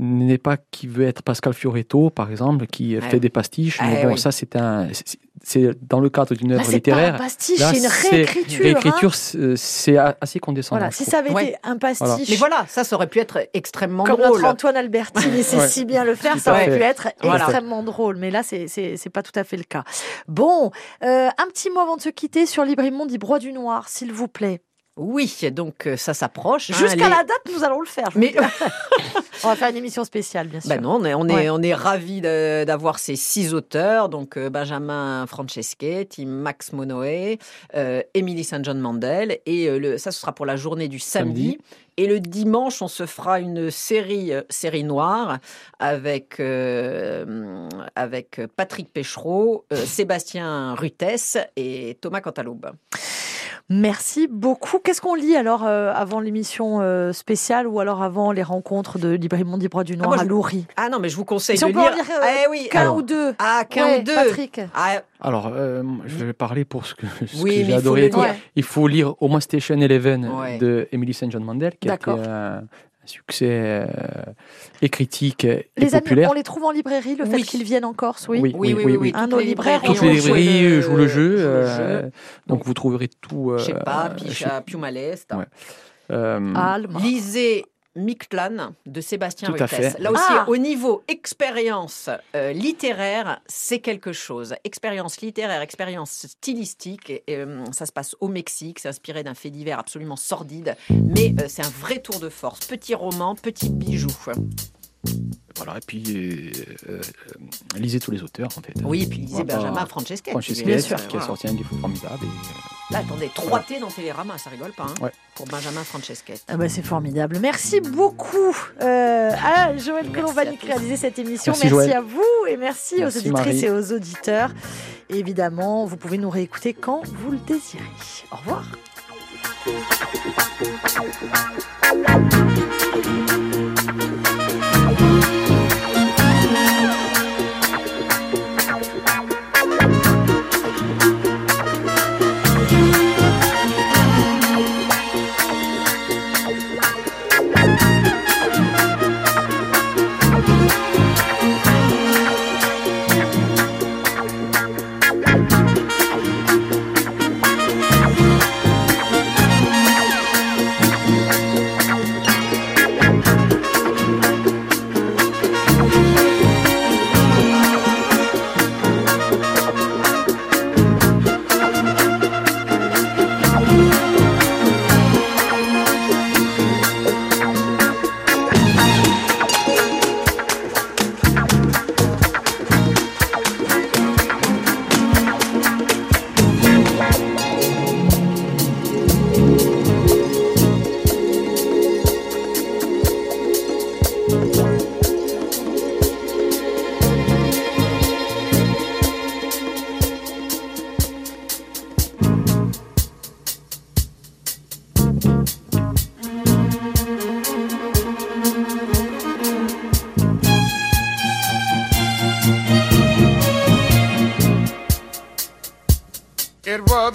n'est pas qui veut être Pascal Fioretto, par exemple, qui Ouais. fait des pastiches. Ah, mais bon, oui. ça, c'est un, c'est- c'est dans le cadre d'une Là, œuvre c'est pas un littéraire. pastiche, c'est une c'est- réécriture. hein. Réécriture, c'est c'est a- assez condescendant. Voilà, si ça avait Ouais. été un pastiche, Mais voilà, ça, ça aurait pu être extrêmement comme drôle. notre Antoine Albertine, sait Ouais. si bien le faire, ça aurait fait. pu être Voilà. extrêmement drôle. Mais là, c'est c'est c'est pas tout à fait le cas. Bon, euh, un petit mot avant de se quitter sur Librimond dit Broie du Noir, s'il vous plaît. Oui, donc euh, ça s'approche. hein, Jusqu'à les- la date, nous allons le faire. Mais. On va faire une émission spéciale, bien sûr. Ben non, on est, on est, Ouais. on est ravis de- d'avoir ces six auteurs, donc euh, Benjamin Franceschetti, Max Monoé, euh, Émilie Saint John Mandel, et euh, le, ça ce sera pour la journée du samedi. Samedi. Et le dimanche, on se fera une série, euh, série noire avec, euh, avec Patrick Péchereau, euh, Sébastien Rutès et Thomas Cantaloube. Merci beaucoup. Qu'est-ce qu'on lit alors euh, avant l'émission euh, spéciale ou alors avant les rencontres de Librimond dit Broie du Noir moi, à je- Loury? Ah non, mais je vous conseille Si de on peut en lire. lire, euh, eh oui, Qu'un alors- ou deux Ah, qu'un Ouais, ou deux. Patrick. Ah, Alors, euh, je vais parler pour ce que, ce Oui, que j'ai il faut adoré. le et tout. lire. Ouais. Il faut lire Au moins Station Eleven Ouais. de Emily St. John Mandel, qui a été succès euh, et critique et Les amis, populaire. on les trouve en librairie, le fait Oui. qu'ils viennent en Corse, oui. Oui, Oui, oui, oui, oui. Hein, toutes nos les libraires librairies Toutes les librairies le- jouent le jeu. euh, jeu. donc vous trouverez tout. euh, Je sais pas, euh, Piche chez- à Piumalest. Ouais. euh, Alma. Lisez Mictlan de Sébastien fait. Là aussi, Ah. au niveau expérience euh, littéraire, c'est quelque chose. Expérience littéraire, expérience stylistique. et, euh, ça se passe au Mexique. C'est inspiré d'un fait divers absolument sordide. Mais euh, c'est un vrai tour de force. Petit roman, petit bijou. Voilà, et puis euh, euh, lisez tous les auteurs en fait. Oui, et puis lisez Voilà, Benjamin Franceschetti. Francesca, Bien sûr. qui a Voilà. sorti un livre formidable. et, euh, Là, attendez, 3 T dans Télérama, ça rigole pas. hein, Ouais. Pour Benjamin Franceschetti. Ah bah, c'est formidable. Merci beaucoup euh, à Joël Colombani qui réalisait cette émission. Merci, à vous et merci, aux auditrices Marie. et aux auditeurs. Et évidemment, vous pouvez nous réécouter quand vous le désirez. Au revoir.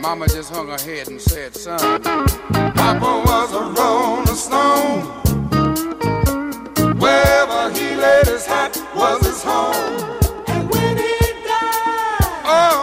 Mama just hung her head and said, son, Papa was a rolling stone. Wherever he laid his hat was his home. And when he died, all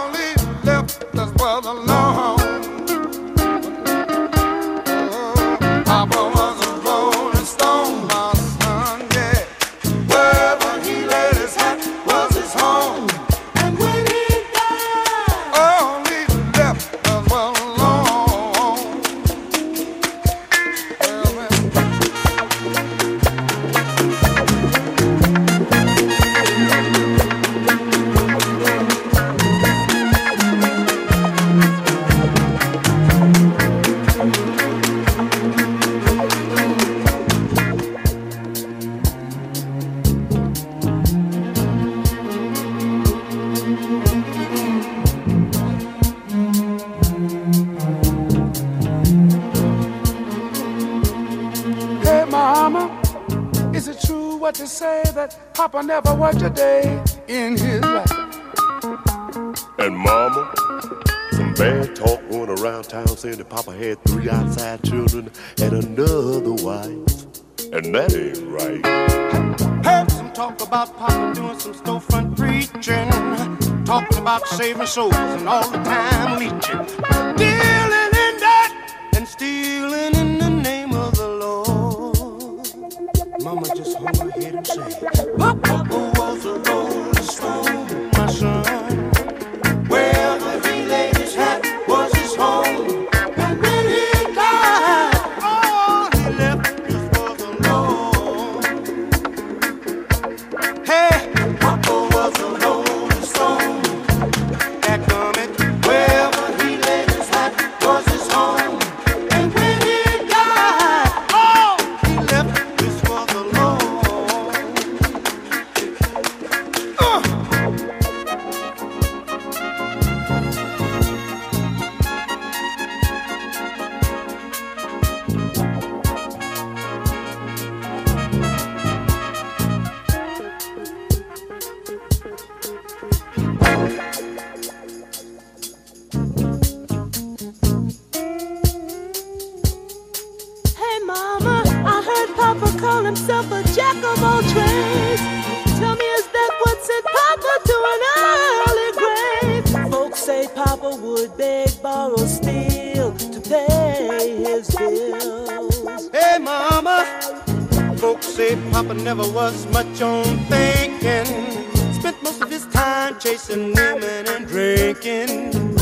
they say that Papa never worked a day in his life? And mama, some bad talk going around town saying that Papa had three outside children and another wife. And that ain't right. Heard some talk about Papa doing some storefront preaching, talking about saving souls and all the time leeching, dealing in that and stealing in the name of the Lord. Mama just hung Papa call himself a jack of all trades. Tell me, is that what sent Papa to an early grave? Folks say Papa would beg, borrow, steal to pay his bills. Hey, mama. Folks say Papa never was much on thinking. Spent most of his time chasing women and drinking.